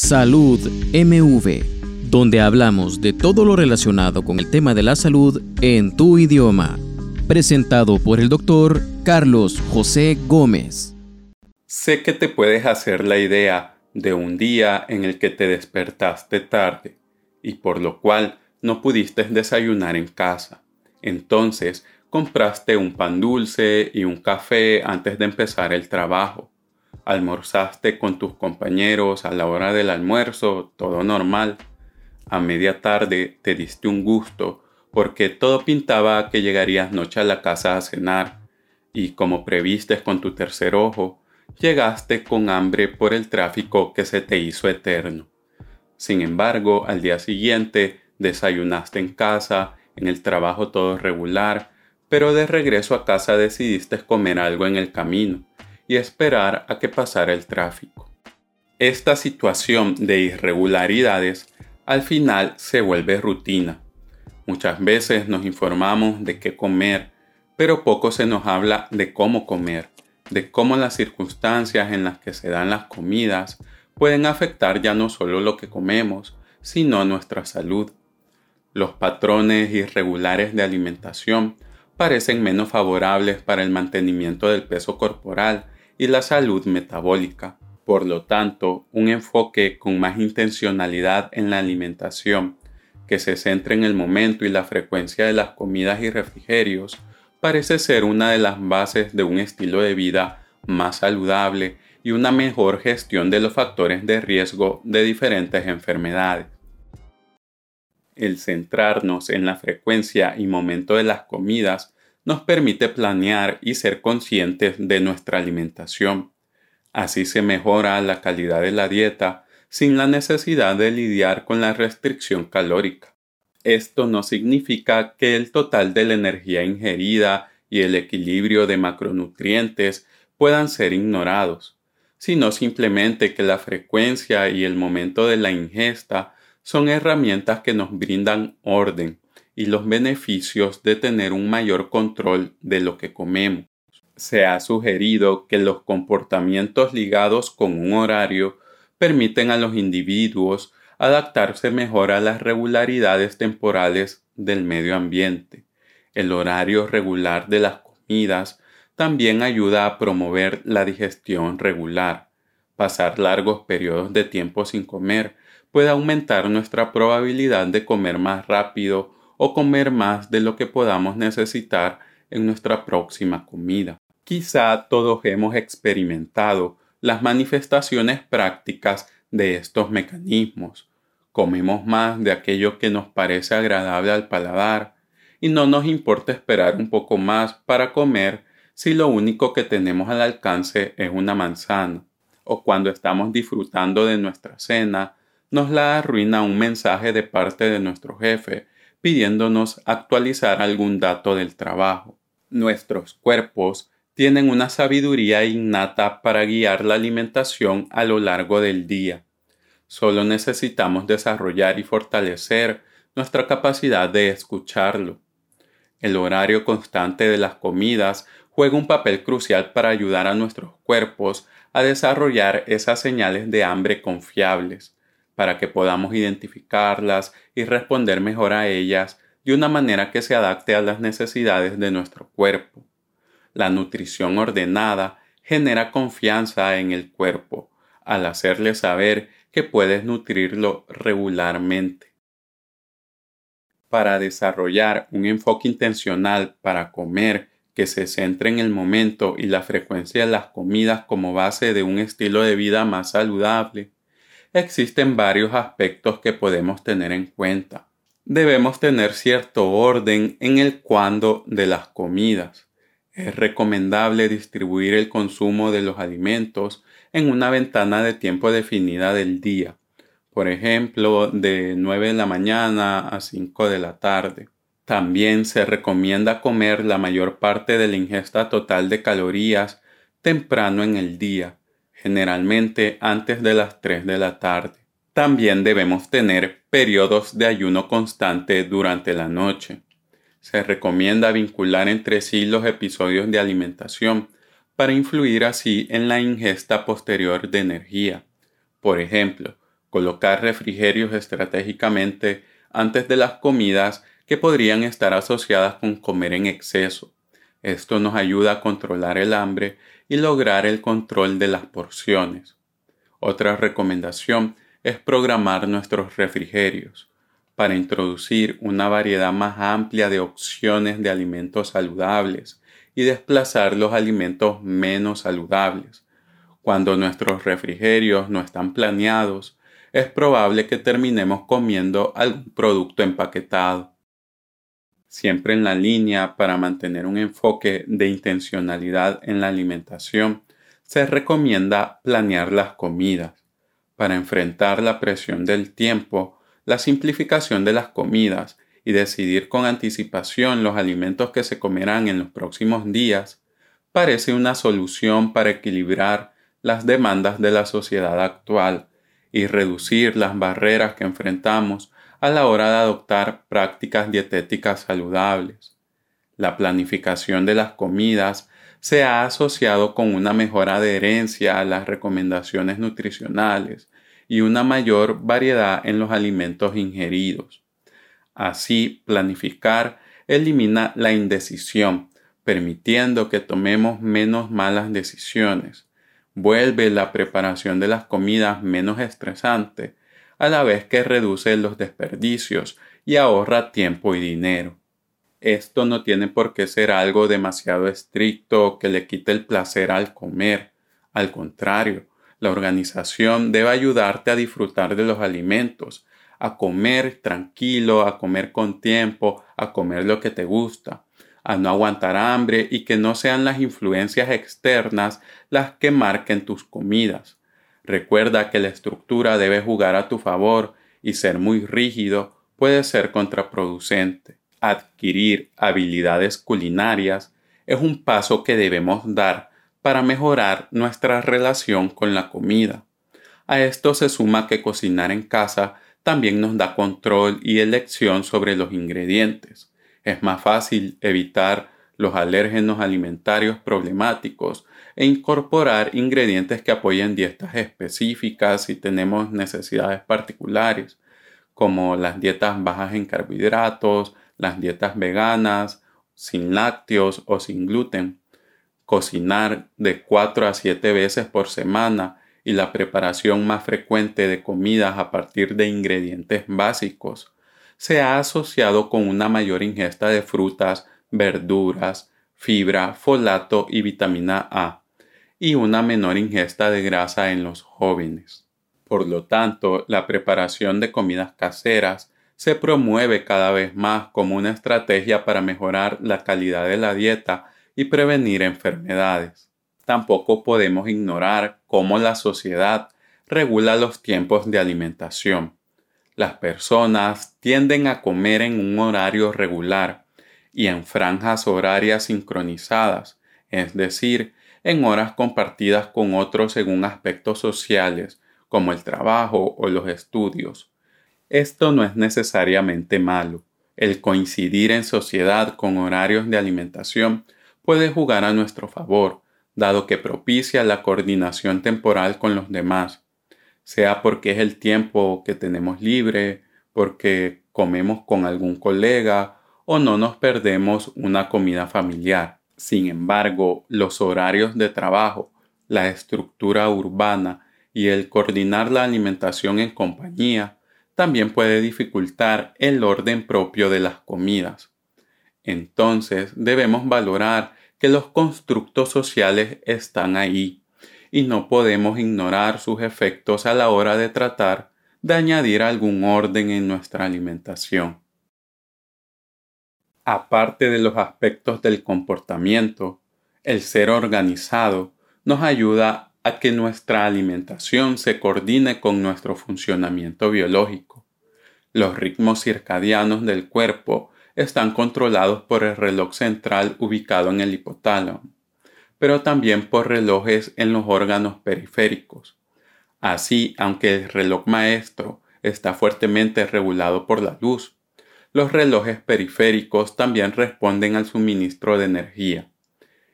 Salud MV, donde hablamos de todo lo relacionado con el tema de la salud en tu idioma. Presentado por el doctor Carlos José Gómez. Sé que te puedes hacer la idea de un día en el que te despertaste tarde y por lo cual no pudiste desayunar en casa. Entonces compraste un pan dulce y un café antes de empezar el trabajo almorzaste con tus compañeros a la hora del almuerzo, todo normal. A media tarde te diste un gusto porque todo pintaba que llegarías noche a la casa a cenar y como previstes con tu tercer ojo, llegaste con hambre por el tráfico que se te hizo eterno. Sin embargo, al día siguiente desayunaste en casa, en el trabajo todo regular, pero de regreso a casa decidiste comer algo en el camino y esperar a que pasara el tráfico. Esta situación de irregularidades al final se vuelve rutina. Muchas veces nos informamos de qué comer, pero poco se nos habla de cómo comer, de cómo las circunstancias en las que se dan las comidas pueden afectar ya no solo lo que comemos, sino nuestra salud. Los patrones irregulares de alimentación parecen menos favorables para el mantenimiento del peso corporal y la salud metabólica. Por lo tanto, un enfoque con más intencionalidad en la alimentación, que se centre en el momento y la frecuencia de las comidas y refrigerios, parece ser una de las bases de un estilo de vida más saludable y una mejor gestión de los factores de riesgo de diferentes enfermedades. El centrarnos en la frecuencia y momento de las comidas nos permite planear y ser conscientes de nuestra alimentación. Así se mejora la calidad de la dieta sin la necesidad de lidiar con la restricción calórica. Esto no significa que el total de la energía ingerida y el equilibrio de macronutrientes puedan ser ignorados, sino simplemente que la frecuencia y el momento de la ingesta son herramientas que nos brindan orden, y los beneficios de tener un mayor control de lo que comemos. Se ha sugerido que los comportamientos ligados con un horario permiten a los individuos adaptarse mejor a las regularidades temporales del medio ambiente. El horario regular de las comidas también ayuda a promover la digestión regular. Pasar largos periodos de tiempo sin comer puede aumentar nuestra probabilidad de comer más rápido o comer más de lo que podamos necesitar en nuestra próxima comida. Quizá todos hemos experimentado las manifestaciones prácticas de estos mecanismos. Comemos más de aquello que nos parece agradable al paladar y no nos importa esperar un poco más para comer si lo único que tenemos al alcance es una manzana. O cuando estamos disfrutando de nuestra cena, nos la arruina un mensaje de parte de nuestro jefe pidiéndonos actualizar algún dato del trabajo. Nuestros cuerpos tienen una sabiduría innata para guiar la alimentación a lo largo del día. Solo necesitamos desarrollar y fortalecer nuestra capacidad de escucharlo. El horario constante de las comidas juega un papel crucial para ayudar a nuestros cuerpos a desarrollar esas señales de hambre confiables para que podamos identificarlas y responder mejor a ellas de una manera que se adapte a las necesidades de nuestro cuerpo. La nutrición ordenada genera confianza en el cuerpo al hacerle saber que puedes nutrirlo regularmente. Para desarrollar un enfoque intencional para comer que se centre en el momento y la frecuencia de las comidas como base de un estilo de vida más saludable, existen varios aspectos que podemos tener en cuenta. Debemos tener cierto orden en el cuándo de las comidas. Es recomendable distribuir el consumo de los alimentos en una ventana de tiempo definida del día, por ejemplo, de 9 de la mañana a 5 de la tarde. También se recomienda comer la mayor parte de la ingesta total de calorías temprano en el día, generalmente antes de las 3 de la tarde. También debemos tener periodos de ayuno constante durante la noche. Se recomienda vincular entre sí los episodios de alimentación para influir así en la ingesta posterior de energía. Por ejemplo, colocar refrigerios estratégicamente antes de las comidas que podrían estar asociadas con comer en exceso. Esto nos ayuda a controlar el hambre y lograr el control de las porciones. Otra recomendación es programar nuestros refrigerios para introducir una variedad más amplia de opciones de alimentos saludables y desplazar los alimentos menos saludables. Cuando nuestros refrigerios no están planeados, es probable que terminemos comiendo algún producto empaquetado. Siempre en la línea para mantener un enfoque de intencionalidad en la alimentación, se recomienda planear las comidas. Para enfrentar la presión del tiempo, la simplificación de las comidas y decidir con anticipación los alimentos que se comerán en los próximos días, parece una solución para equilibrar las demandas de la sociedad actual y reducir las barreras que enfrentamos a la hora de adoptar prácticas dietéticas saludables. La planificación de las comidas se ha asociado con una mejor adherencia a las recomendaciones nutricionales y una mayor variedad en los alimentos ingeridos. Así, planificar elimina la indecisión, permitiendo que tomemos menos malas decisiones vuelve la preparación de las comidas menos estresante, a la vez que reduce los desperdicios y ahorra tiempo y dinero. Esto no tiene por qué ser algo demasiado estricto que le quite el placer al comer. Al contrario, la organización debe ayudarte a disfrutar de los alimentos, a comer tranquilo, a comer con tiempo, a comer lo que te gusta a no aguantar hambre y que no sean las influencias externas las que marquen tus comidas. Recuerda que la estructura debe jugar a tu favor y ser muy rígido puede ser contraproducente. Adquirir habilidades culinarias es un paso que debemos dar para mejorar nuestra relación con la comida. A esto se suma que cocinar en casa también nos da control y elección sobre los ingredientes. Es más fácil evitar los alérgenos alimentarios problemáticos e incorporar ingredientes que apoyen dietas específicas si tenemos necesidades particulares, como las dietas bajas en carbohidratos, las dietas veganas, sin lácteos o sin gluten. Cocinar de 4 a 7 veces por semana y la preparación más frecuente de comidas a partir de ingredientes básicos se ha asociado con una mayor ingesta de frutas, verduras, fibra, folato y vitamina A, y una menor ingesta de grasa en los jóvenes. Por lo tanto, la preparación de comidas caseras se promueve cada vez más como una estrategia para mejorar la calidad de la dieta y prevenir enfermedades. Tampoco podemos ignorar cómo la sociedad regula los tiempos de alimentación las personas tienden a comer en un horario regular y en franjas horarias sincronizadas, es decir, en horas compartidas con otros según aspectos sociales, como el trabajo o los estudios. Esto no es necesariamente malo. El coincidir en sociedad con horarios de alimentación puede jugar a nuestro favor, dado que propicia la coordinación temporal con los demás, sea porque es el tiempo que tenemos libre, porque comemos con algún colega o no nos perdemos una comida familiar. Sin embargo, los horarios de trabajo, la estructura urbana y el coordinar la alimentación en compañía también puede dificultar el orden propio de las comidas. Entonces debemos valorar que los constructos sociales están ahí y no podemos ignorar sus efectos a la hora de tratar de añadir algún orden en nuestra alimentación. Aparte de los aspectos del comportamiento, el ser organizado nos ayuda a que nuestra alimentación se coordine con nuestro funcionamiento biológico. Los ritmos circadianos del cuerpo están controlados por el reloj central ubicado en el hipotálamo pero también por relojes en los órganos periféricos. Así, aunque el reloj maestro está fuertemente regulado por la luz, los relojes periféricos también responden al suministro de energía,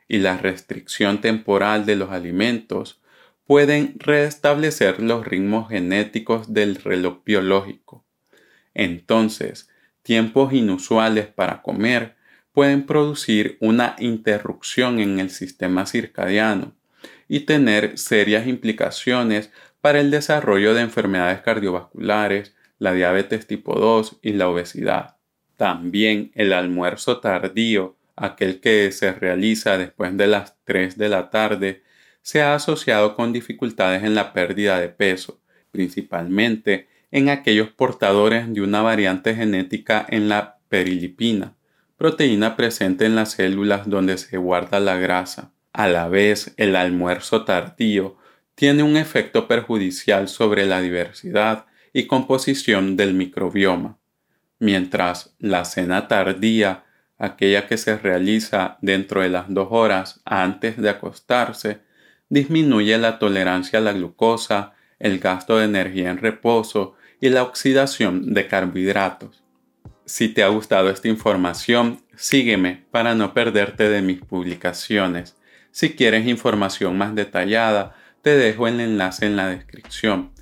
y la restricción temporal de los alimentos pueden restablecer los ritmos genéticos del reloj biológico. Entonces, tiempos inusuales para comer pueden producir una interrupción en el sistema circadiano y tener serias implicaciones para el desarrollo de enfermedades cardiovasculares, la diabetes tipo 2 y la obesidad. También el almuerzo tardío, aquel que se realiza después de las 3 de la tarde, se ha asociado con dificultades en la pérdida de peso, principalmente en aquellos portadores de una variante genética en la perilipina, proteína presente en las células donde se guarda la grasa. A la vez, el almuerzo tardío tiene un efecto perjudicial sobre la diversidad y composición del microbioma, mientras la cena tardía, aquella que se realiza dentro de las dos horas antes de acostarse, disminuye la tolerancia a la glucosa, el gasto de energía en reposo y la oxidación de carbohidratos. Si te ha gustado esta información, sígueme para no perderte de mis publicaciones. Si quieres información más detallada, te dejo el enlace en la descripción.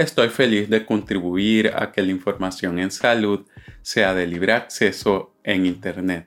Estoy feliz de contribuir a que la información en salud sea de libre acceso en Internet.